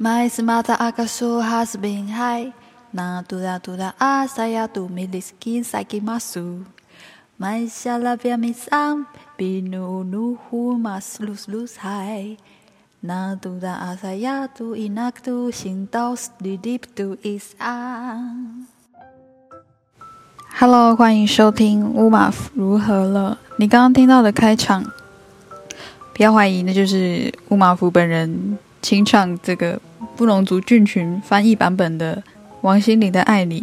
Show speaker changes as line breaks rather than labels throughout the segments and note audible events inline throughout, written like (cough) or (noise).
My smart akaso has been high. Na dura dura asaya tu miliskin saki masu. My shalabia misam binu nuhu mas lus lus hai. Na dura asaya tu inak tu sintos didip tu is an. Hello，欢迎收听乌马夫如何了。你刚刚听到的开场，不要怀疑，那就是乌马夫本人清唱这个布隆族菌群翻译版本的王心凌的《爱你》，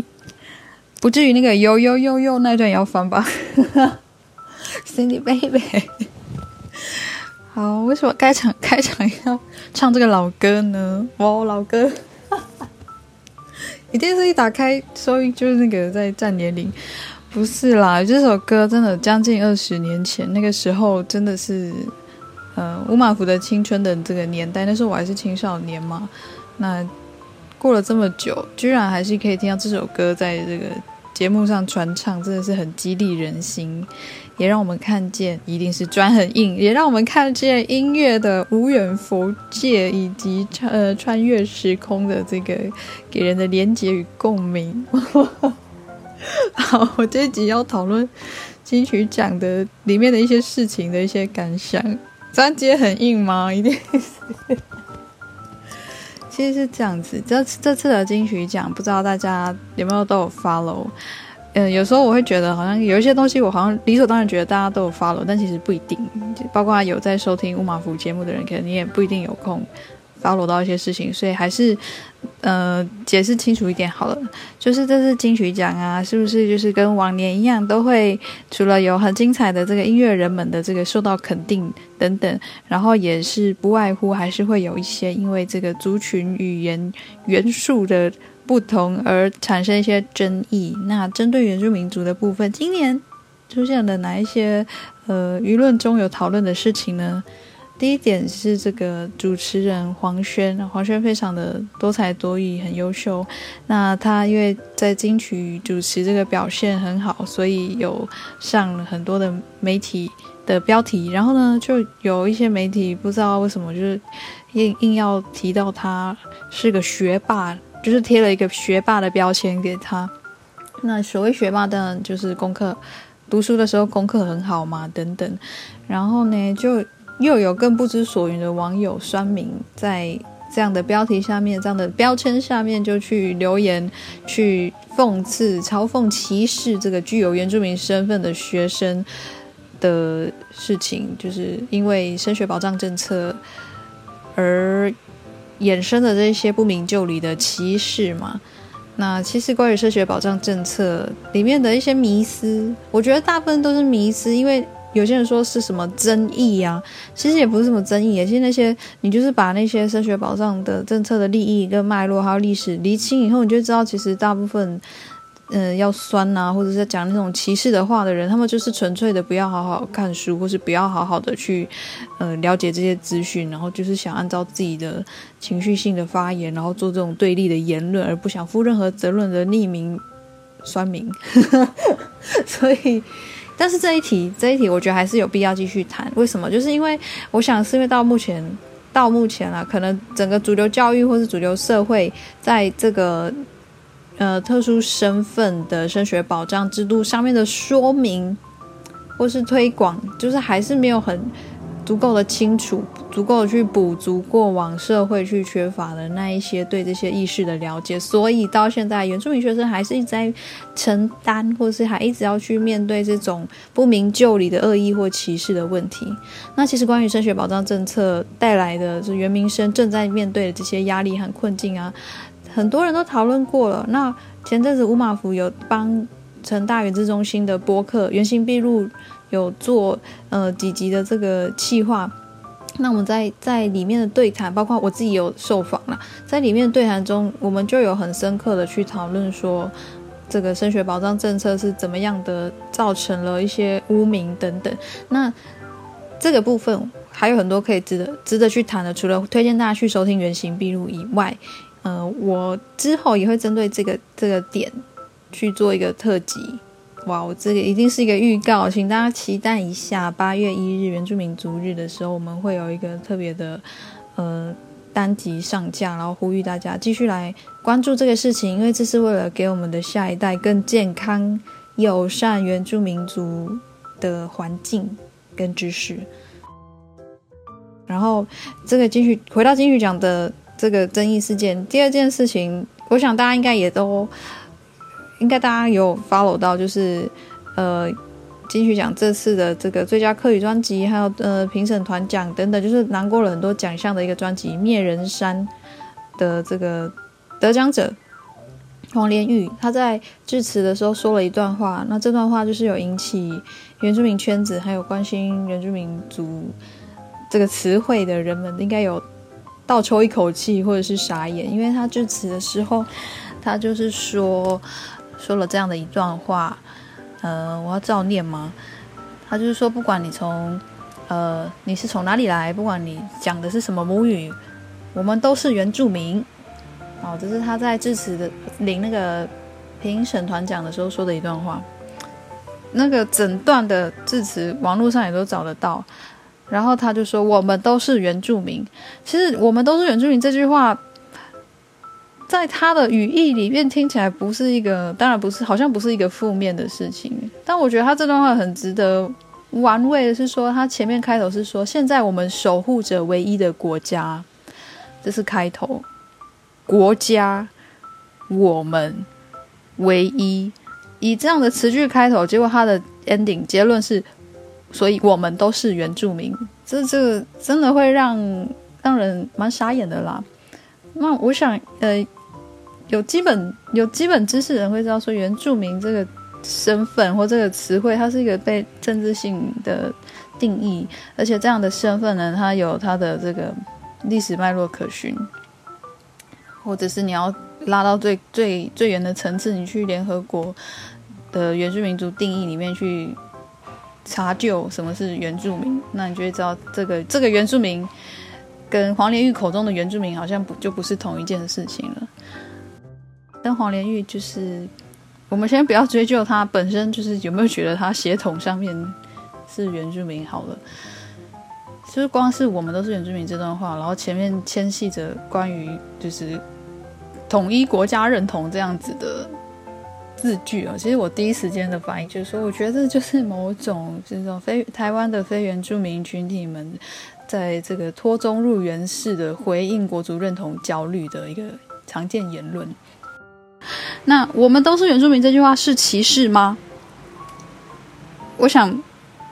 不至于那个呦呦呦呦那段也要翻吧？(laughs) Cindy baby，好，为什么开场开场要唱这个老歌呢？哇，老歌！你电视一打开，收音就是那个在占年龄，不是啦，这首歌真的将近二十年前，那个时候真的是，呃，乌马福的青春的这个年代，那时候我还是青少年嘛，那过了这么久，居然还是可以听到这首歌在这个节目上传唱，真的是很激励人心。也让我们看见，一定是砖很硬。也让我们看见音乐的无远佛界，以及呃穿越时空的这个给人的连接与共鸣。(laughs) 好，我这一集要讨论金曲奖的里面的一些事情的一些感想。专辑很硬吗？一定是。(laughs) 其实是这样子，这这次的金曲奖，不知道大家有没有都有 follow。嗯，有时候我会觉得好像有一些东西，我好像理所当然觉得大家都有 follow，但其实不一定。包括有在收听乌马福节目的人，可能你也不一定有空暴露到一些事情，所以还是呃解释清楚一点好了。就是这次金曲奖啊，是不是就是跟往年一样，都会除了有很精彩的这个音乐人们的这个受到肯定等等，然后也是不外乎还是会有一些因为这个族群语言元素的。不同而产生一些争议。那针对原住民族的部分，今年出现了哪一些呃舆论中有讨论的事情呢？第一点是这个主持人黄轩，黄轩非常的多才多艺，很优秀。那他因为在金曲主持这个表现很好，所以有上了很多的媒体的标题。然后呢，就有一些媒体不知道为什么就是硬硬要提到他是个学霸。就是贴了一个学霸的标签给他。那所谓学霸，当然就是功课，读书的时候功课很好嘛，等等。然后呢，就又有更不知所云的网友酸民，在这样的标题下面、这样的标签下面，就去留言，去讽刺、嘲讽、歧视这个具有原住民身份的学生的事情，就是因为升学保障政策而。衍生的这些不明就里的歧视嘛，那其实关于升学保障政策里面的一些迷思，我觉得大部分都是迷思，因为有些人说是什么争议呀，其实也不是什么争议，也是那些你就是把那些升学保障的政策的利益跟脉络还有历史厘清以后，你就知道其实大部分。嗯，要酸呐，或者是讲那种歧视的话的人，他们就是纯粹的不要好好看书，或是不要好好的去，呃，了解这些资讯，然后就是想按照自己的情绪性的发言，然后做这种对立的言论，而不想负任何责任的匿名酸民。(laughs) 所以，但是这一题，这一题，我觉得还是有必要继续谈。为什么？就是因为我想，是因为到目前，到目前啊，可能整个主流教育或是主流社会，在这个。呃，特殊身份的升学保障制度上面的说明或是推广，就是还是没有很足够的清楚，足够去补足过往社会去缺乏的那一些对这些意识的了解，所以到现在原住民学生还是一直在承担，或是还一直要去面对这种不明就里的恶意或歧视的问题。那其实关于升学保障政策带来的，是原民生正在面对的这些压力和困境啊。很多人都讨论过了。那前阵子乌马福有帮成大原子中心的播客《原形毕露》有做呃几集的这个企划。那我们在在里面的对谈，包括我自己有受访了，在里面对谈中，我们就有很深刻的去讨论说，这个升学保障政策是怎么样的，造成了一些污名等等。那这个部分还有很多可以值得值得去谈的，除了推荐大家去收听《原形毕露》以外。呃，我之后也会针对这个这个点去做一个特辑，哇，我这个一定是一个预告，请大家期待一下。八月一日原住民族日的时候，我们会有一个特别的呃单集上架，然后呼吁大家继续来关注这个事情，因为这是为了给我们的下一代更健康、友善原住民族的环境跟知识。然后，这个金曲回到金曲奖的这个争议事件，第二件事情，我想大家应该也都 (laughs) 应该大家有 follow 到，就是呃。金曲奖这次的这个最佳客语专辑，还有呃评审团奖等等，就是拿过了很多奖项的一个专辑《灭人山》的这个得奖者黄连玉，他在致辞的时候说了一段话，那这段话就是有引起原住民圈子还有关心原住民族这个词汇的人们应该有倒抽一口气或者是傻眼，因为他致辞的时候，他就是说说了这样的一段话。呃，我要照念吗？他就是说，不管你从，呃，你是从哪里来，不管你讲的是什么母语，我们都是原住民。哦，这是他在致辞的领那个评审团奖的时候说的一段话。那个整段的致辞，网络上也都找得到。然后他就说，我们都是原住民。其实，我们都是原住民这句话。在他的语义里面听起来不是一个，当然不是，好像不是一个负面的事情。但我觉得他这段话很值得玩味的是说，他前面开头是说，现在我们守护着唯一的国家，这是开头，国家，我们唯一，以这样的词句开头，结果他的 ending 结论是，所以我们都是原住民，这这真的会让让人蛮傻眼的啦。那我想，呃。有基本有基本知识人会知道，说原住民这个身份或这个词汇，它是一个被政治性的定义，而且这样的身份呢，它有它的这个历史脉络可循，或者是你要拉到最最最远的层次，你去联合国的原住民族定义里面去查究什么是原住民，那你就会知道这个这个原住民跟黄连玉口中的原住民好像不就不是同一件事情了。但黄连玉就是，我们先不要追究他本身，就是有没有觉得他血统上面是原住民好了。就是光是我们都是原住民这段话，然后前面牵系着关于就是统一国家认同这样子的字句啊，其实我第一时间的反应就是说，我觉得这就是某种这种非台湾的非原住民群体们在这个脱中入原式的回应国族认同焦虑的一个常见言论。(laughs) 那我们都是原住民这句话是歧视吗？我想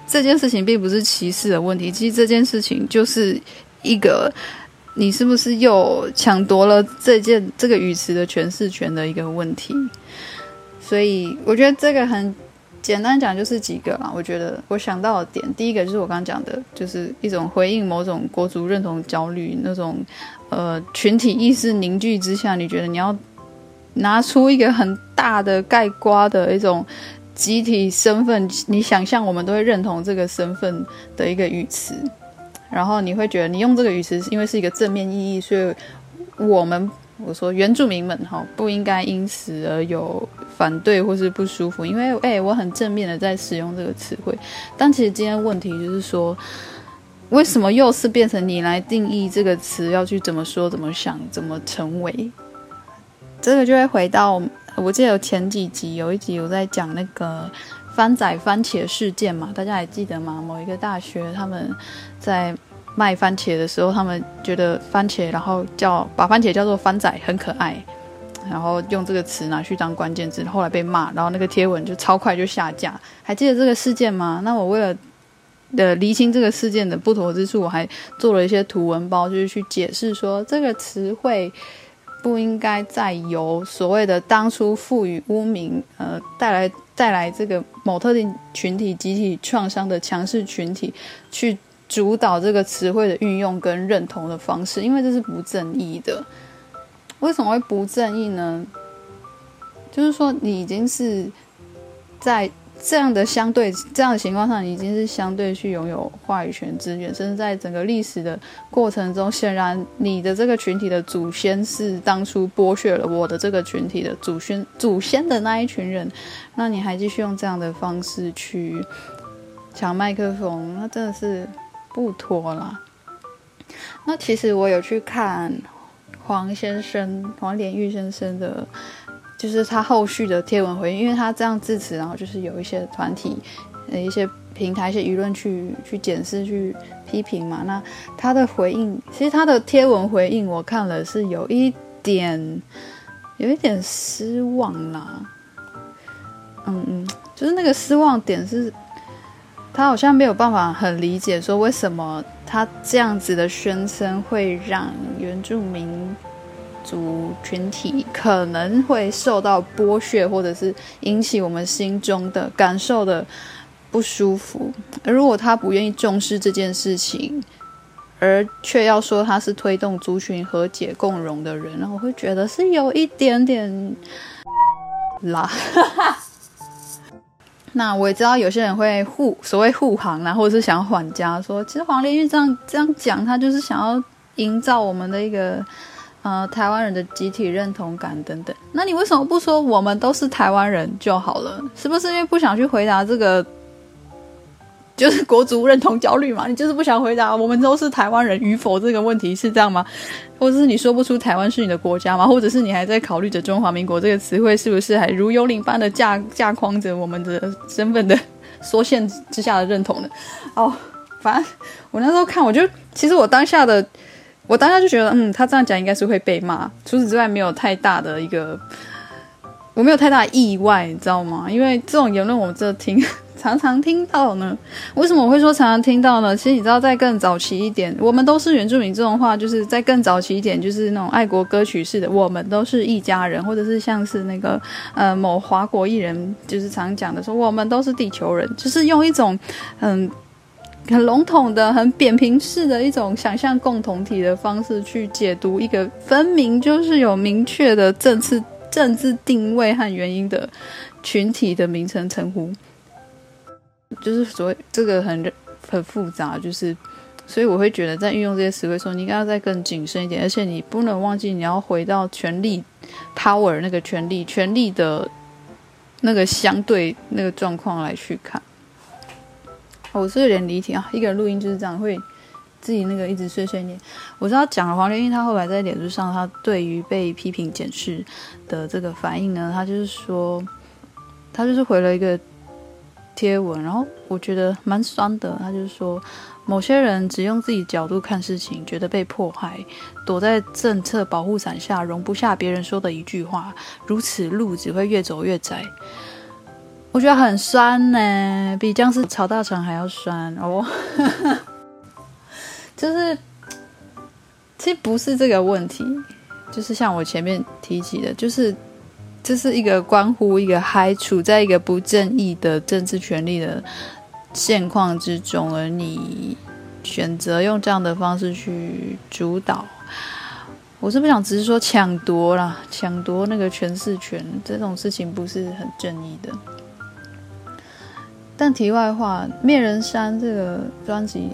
这件事情并不是歧视的问题，其实这件事情就是一个你是不是又抢夺了这件这个语词的诠释权的一个问题。所以我觉得这个很简单讲就是几个啦。我觉得我想到的点，第一个就是我刚刚讲的，就是一种回应某种国族认同焦虑那种呃群体意识凝聚之下，你觉得你要。拿出一个很大的盖瓜的一种集体身份，你想象我们都会认同这个身份的一个语词，然后你会觉得你用这个语词是，因为是一个正面意义，所以我们我说原住民们哈不应该因此而有反对或是不舒服，因为哎我很正面的在使用这个词汇，但其实今天问题就是说，为什么又是变成你来定义这个词要去怎么说、怎么想、怎么成为？这个就会回到，我记得有前几集有一集有在讲那个番仔番茄事件嘛，大家还记得吗？某一个大学他们在卖番茄的时候，他们觉得番茄，然后叫把番茄叫做番仔很可爱，然后用这个词拿去当关键字，后来被骂，然后那个贴文就超快就下架。还记得这个事件吗？那我为了的厘清这个事件的不妥之处，我还做了一些图文包，就是去解释说这个词汇。不应该再由所谓的当初赋予污名，呃，带来带来这个某特定群体集体创伤的强势群体去主导这个词汇的运用跟认同的方式，因为这是不正义的。为什么会不正义呢？就是说，你已经是在。这样的相对这样的情况上，已经是相对去拥有话语权资源，甚至在整个历史的过程中，显然你的这个群体的祖先是当初剥削了我的这个群体的祖先祖先的那一群人，那你还继续用这样的方式去抢麦克风，那真的是不妥啦。那其实我有去看黄先生黄连玉先生的，就是他后续的贴文回应，因为他这样致辞，然后就是有一些团体、呃一些平台、一些舆论去去检视、去批评嘛。那他的回应，其实他的贴文回应，我看了是有一点有一点失望啦。嗯嗯，就是那个失望点是，他好像没有办法很理解说为什么他这样子的宣称会让原住民族群体可能会受到剥削，或者是引起我们心中的感受的不舒服。如果他不愿意重视这件事情，而却要说他是推动族群和解共荣的人，那我会觉得是有一点点啦。(laughs) 那我也知道有些人会护所谓护航啊，或者是想缓家，说其实黄连玉这样这样讲，他就是想要营造我们的一个呃台湾人的集体认同感等等。那你为什么不说我们都是台湾人就好了？是不是因为不想去回答这个？就是国族认同焦虑嘛，你就是不想回答我们都是台湾人与否这个问题是这样吗？或者是你说不出台湾是你的国家吗？或者是你还在考虑着中华民国这个词汇是不是还如幽灵般的架架框着我们的身份的缩限之下的认同呢？哦，反正我那时候看，我就其实我当下的我当下就觉得，嗯，他这样讲应该是会被骂。除此之外，没有太大的一个，我没有太大意外，你知道吗？因为这种言论我这听。(laughs) 常常听到呢，为什么我会说常常听到呢？其实你知道，在更早期一点，我们都是原住民这种话，就是在更早期一点，就是那种爱国歌曲式的，我们都是一家人，或者是像是那个呃某华国艺人，就是常讲的说我们都是地球人，就是用一种嗯很笼统的、很扁平式的一种想象共同体的方式去解读一个分明就是有明确的政治政治定位和原因的群体的名称称呼。就是所谓这个很很复杂，就是所以我会觉得在运用这些词汇时候，你应该要再更谨慎一点，而且你不能忘记你要回到权力 power 那个权力权力的那个相对那个状况来去看。我是有点离题啊，一个人录音就是这样，会自己那个一直碎碎念。我知道讲了黄连英，他后来在脸书上，他对于被批评检视的这个反应呢，他就是说，他就是回了一个。贴文，然后我觉得蛮酸的。他就是说，某些人只用自己角度看事情，觉得被迫害，躲在政策保护伞下，容不下别人说的一句话，如此路只会越走越窄。我觉得很酸呢，比僵尸炒大肠还要酸哦。(laughs) 就是，其实不是这个问题，就是像我前面提起的，就是。这是一个关乎一个还处在一个不正义的政治权利的现况之中，而你选择用这样的方式去主导，我是不想只是说抢夺啦，抢夺那个诠释权这种事情不是很正义的。但题外话，《灭人山》这个专辑。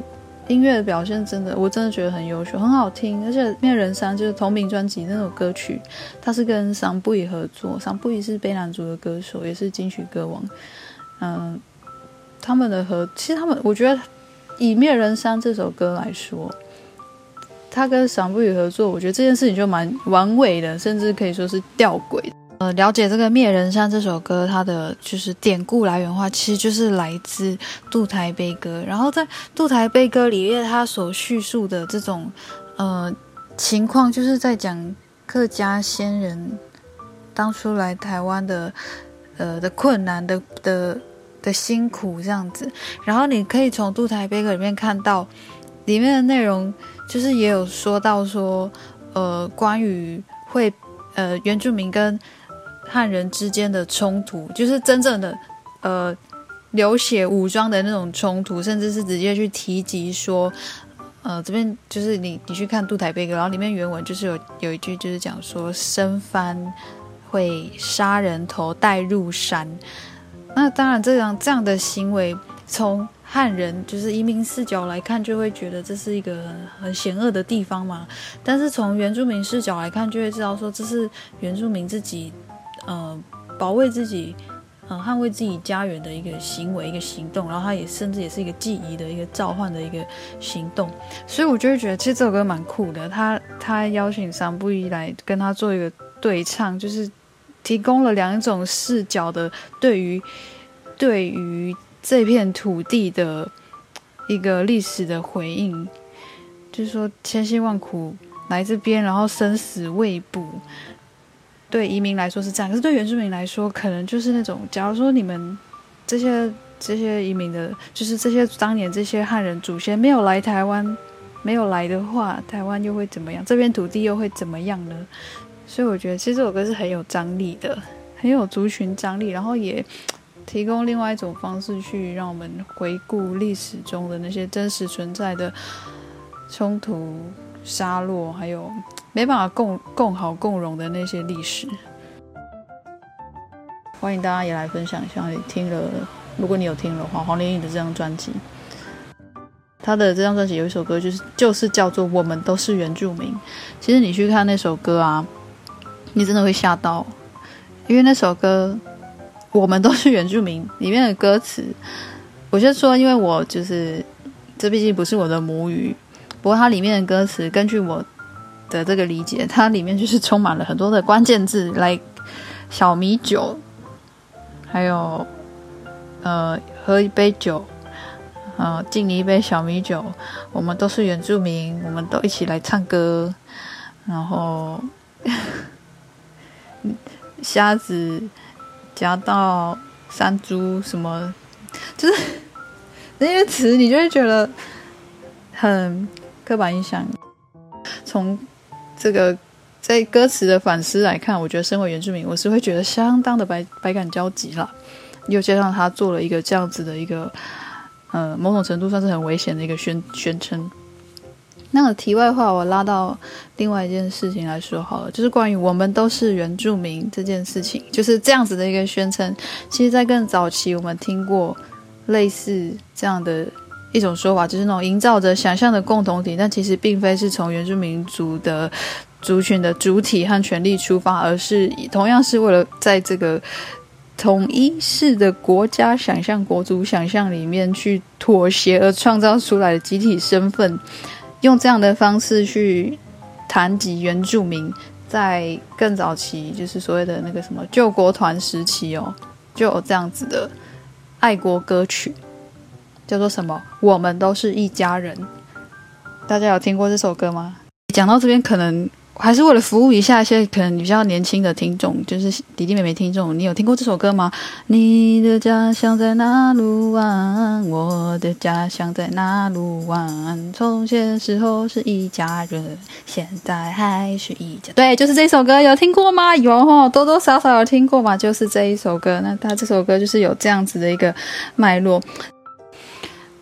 音乐的表现真的，我真的觉得很优秀，很好听。而且《灭人山》就是同名专辑那首歌曲，它是跟桑布伊合作，桑布伊是卑南族的歌手，也是金曲歌王。嗯，他们的合，其实他们，我觉得以《灭人山》这首歌来说，他跟桑布伊合作，我觉得这件事情就蛮完美的，甚至可以说是吊诡。呃，了解这个《灭人山》这首歌，它的就是典故来源的话，其实就是来自《渡台悲歌》。然后在《渡台悲歌》里面，它所叙述的这种呃情况，就是在讲客家先人当初来台湾的呃的困难的的的辛苦这样子。然后你可以从《渡台悲歌》里面看到里面的内容，就是也有说到说呃关于会呃原住民跟汉人之间的冲突，就是真正的，呃，流血武装的那种冲突，甚至是直接去提及说，呃，这边就是你你去看《渡台悲歌》，然后里面原文就是有有一句就是讲说，生番会杀人头带入山。那当然，这样这样的行为，从汉人就是移民视角来看，就会觉得这是一个很险恶的地方嘛。但是从原住民视角来看，就会知道说这是原住民自己。呃，保卫自己，呃捍卫自己家园的一个行为、一个行动，然后它也甚至也是一个记忆的一个召唤的一个行动。所以我就会觉得，其实这首歌蛮酷的。他他邀请桑布伊来跟他做一个对唱，就是提供了两种视角的对于对于这片土地的一个历史的回应，就是说千辛万苦来这边，然后生死未卜。对移民来说是这样，可是对原住民来说，可能就是那种，假如说你们这些这些移民的，就是这些当年这些汉人祖先没有来台湾，没有来的话，台湾又会怎么样？这片土地又会怎么样呢？所以我觉得，其实这首歌是很有张力的，很有族群张力，然后也提供另外一种方式去让我们回顾历史中的那些真实存在的冲突、杀戮，还有。没办法共共好共荣的那些历史，欢迎大家也来分享一下。你听了，如果你有听的话，黄连义的这张专辑，他的这张专辑有一首歌，就是就是叫做《我们都是原住民》。其实你去看那首歌啊，你真的会吓到，因为那首歌《我们都是原住民》里面的歌词，我先说，因为我就是这毕竟不是我的母语，不过它里面的歌词，根据我。的这个理解，它里面就是充满了很多的关键字，来小米酒，还有呃喝一杯酒，呃敬你一杯小米酒，我们都是原住民，我们都一起来唱歌，然后 (laughs) 虾子夹到山猪什么，就是 (laughs) 那些词，你就会觉得很刻板印象，从。这个在歌词的反思来看，我觉得身为原住民，我是会觉得相当的百百感交集了。又加上他做了一个这样子的一个，呃，某种程度算是很危险的一个宣宣称。那个题外话，我拉到另外一件事情来说好了，就是关于我们都是原住民这件事情，就是这样子的一个宣称。其实，在更早期，我们听过类似这样的。一种说法就是那种营造着想象的共同体，但其实并非是从原住民族的族群的主体和权利出发，而是同样是为了在这个统一式的国家想象、国族想象里面去妥协而创造出来的集体身份。用这样的方式去谈及原住民，在更早期，就是所谓的那个什么救国团时期哦，就有这样子的爱国歌曲。叫做什么？我们都是一家人。大家有听过这首歌吗？讲到这边，可能还是为了服务一下一些可能比较年轻的听众，就是弟弟妹妹听众。你有听过这首歌吗？你的家乡在哪路湾？我的家乡在哪路湾？从前时候是一家人，现在还是一家。对，就是这首歌，有听过吗？有，多多少少有听过嘛。就是这一首歌。那他这首歌就是有这样子的一个脉络。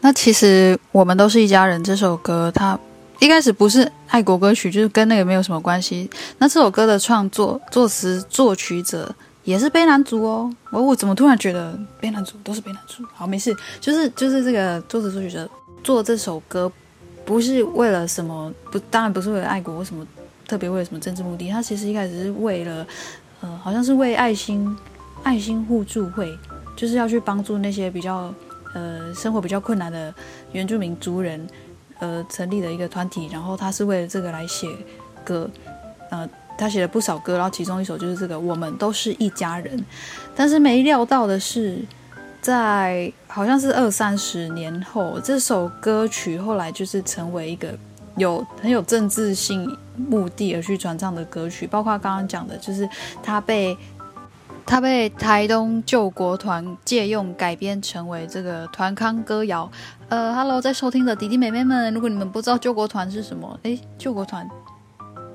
那其实我们都是一家人。这首歌它一开始不是爱国歌曲，就是跟那个没有什么关系。那这首歌的创作、作词、作曲者也是卑南族哦。我我怎么突然觉得卑南族都是卑南族？好，没事，就是就是这个作词作曲者做这首歌，不是为了什么，不当然不是为了爱国或什么特别为了什么政治目的。他其实一开始是为了，呃，好像是为爱心爱心互助会，就是要去帮助那些比较。呃，生活比较困难的原住民族人，呃，成立了一个团体，然后他是为了这个来写歌，呃，他写了不少歌，然后其中一首就是这个《我们都是一家人》。但是没料到的是，在好像是二三十年后，这首歌曲后来就是成为一个有很有政治性目的而去传唱的歌曲，包括刚刚讲的，就是他被。他被台东救国团借用改编成为这个团康歌谣。呃，Hello，在收听的弟弟妹妹们，如果你们不知道救国团是什么，诶，救国团。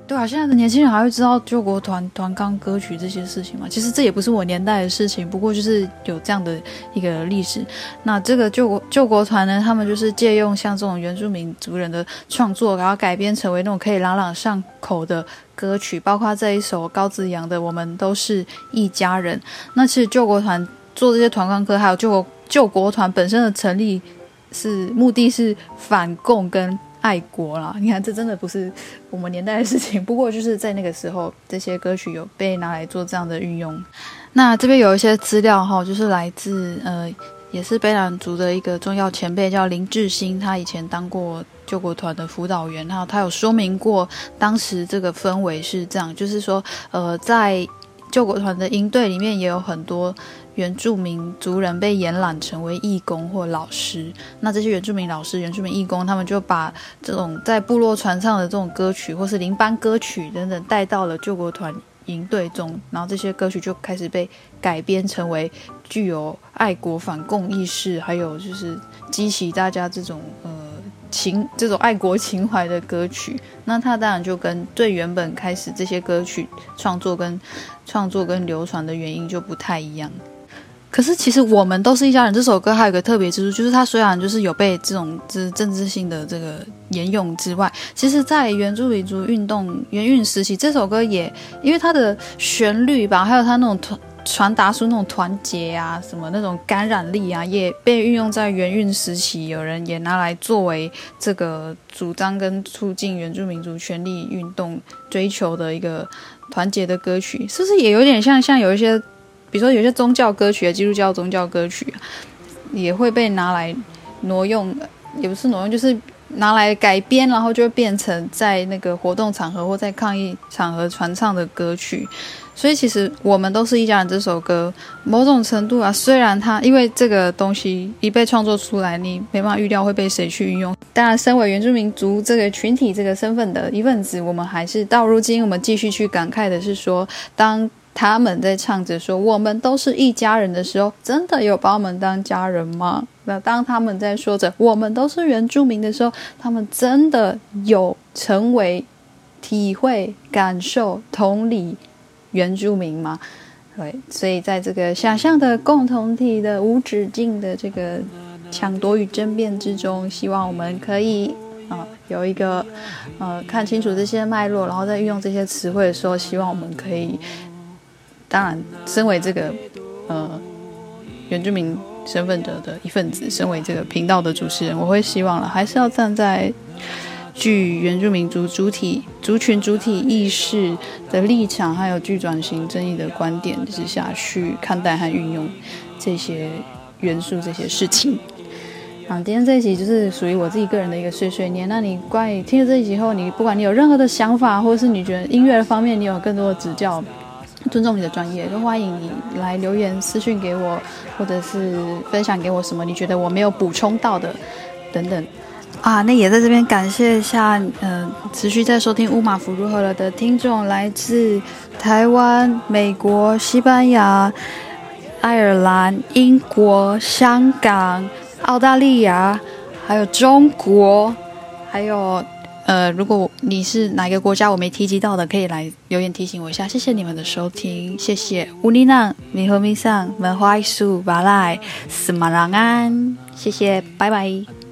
对啊，现在的年轻人还会知道救国团团纲歌曲这些事情吗？其实这也不是我年代的事情，不过就是有这样的一个历史。那这个救国救国团呢，他们就是借用像这种原住民族人的创作，然后改编成为那种可以朗朗上口的歌曲，包括这一首高子扬的《我们都是一家人》。那其实救国团做这些团纲歌，还有救国救国团本身的成立是目的是反共跟。爱国啦。你看，这真的不是我们年代的事情。(laughs) 不过就是在那个时候，这些歌曲有被拿来做这样的运用。那这边有一些资料哈，就是来自呃，也是卑南族的一个重要前辈，叫林志兴，他以前当过救国团的辅导员，然后他有说明过当时这个氛围是这样，就是说呃，在救国团的营队里面也有很多。原住民族人被延揽成为义工或老师，那这些原住民老师、原住民义工，他们就把这种在部落传唱的这种歌曲，或是邻班歌曲等等，带到了救国团营队中，然后这些歌曲就开始被改编成为具有爱国反共意识，还有就是激起大家这种情这种爱国情怀的歌曲。那它当然就跟最原本开始这些歌曲创作跟创作跟流传的原因就不太一样。可是其实我们都是一家人。这首歌还有个特别之处，就是它虽然就是有被这种这政治性的这个沿用之外，其实，在原住民族运动原运时期，这首歌也因为它的旋律吧，还有它那种团传达出那种团结啊，什么那种感染力啊，也被运用在原运时期。有人也拿来作为这个主张跟促进原住民族权利运动追求的一个团结的歌曲，是不是也有点像像有一些？比如说，有些宗教歌曲基督教宗教歌曲也会被拿来挪用，也不是挪用，就是拿来改编，然后就变成在那个活动场合或在抗议场合传唱的歌曲。所以，其实我们都是一家人。这首歌某种程度啊，虽然它因为这个东西一被创作出来，你没办法预料会被谁去运用。当然，身为原住民族这个群体这个身份的一份子，我们还是到如今，我们继续去感慨的是说，当。他们在唱着说“我们都是一家人”的时候，真的有把我们当家人吗？那当他们在说着“我们都是原住民”的时候，他们真的有成为、体会、感受、同理原住民吗？对，所以在这个想象的共同体的无止境的这个抢夺与争辩之中，希望我们可以啊有一个呃看清楚这些脉络，然后在运用这些词汇的时候，希望我们可以。当然，身为这个呃原住民身份者的一份子，身为这个频道的主持人，我会希望了，还是要站在具原住民族主体族群主体意识的立场，还有具转型正义的观点之下去看待和运用这些元素、这些事情。啊，今天这一集就是属于我自己个人的一个碎碎念。那你关于听了这一集后，你不管你有任何的想法，或者是你觉得音乐的方面你有更多的指教。尊重你的专业，就欢迎你来留言私讯给我，或者是分享给我什么你觉得我没有补充到的，等等。啊，那也在这边感谢一下，嗯，持续在收听乌马夫如何了的听众，来自台湾、美国、西班牙、爱尔兰、英国、香港、澳大利亚，还有中国，还有。呃，如果你是哪个国家我没提及到的，可以来留言提醒我一下。谢谢你们的收听，谢谢乌尼娜、米和米桑、门花树、巴赖、斯马朗安，谢谢，拜拜。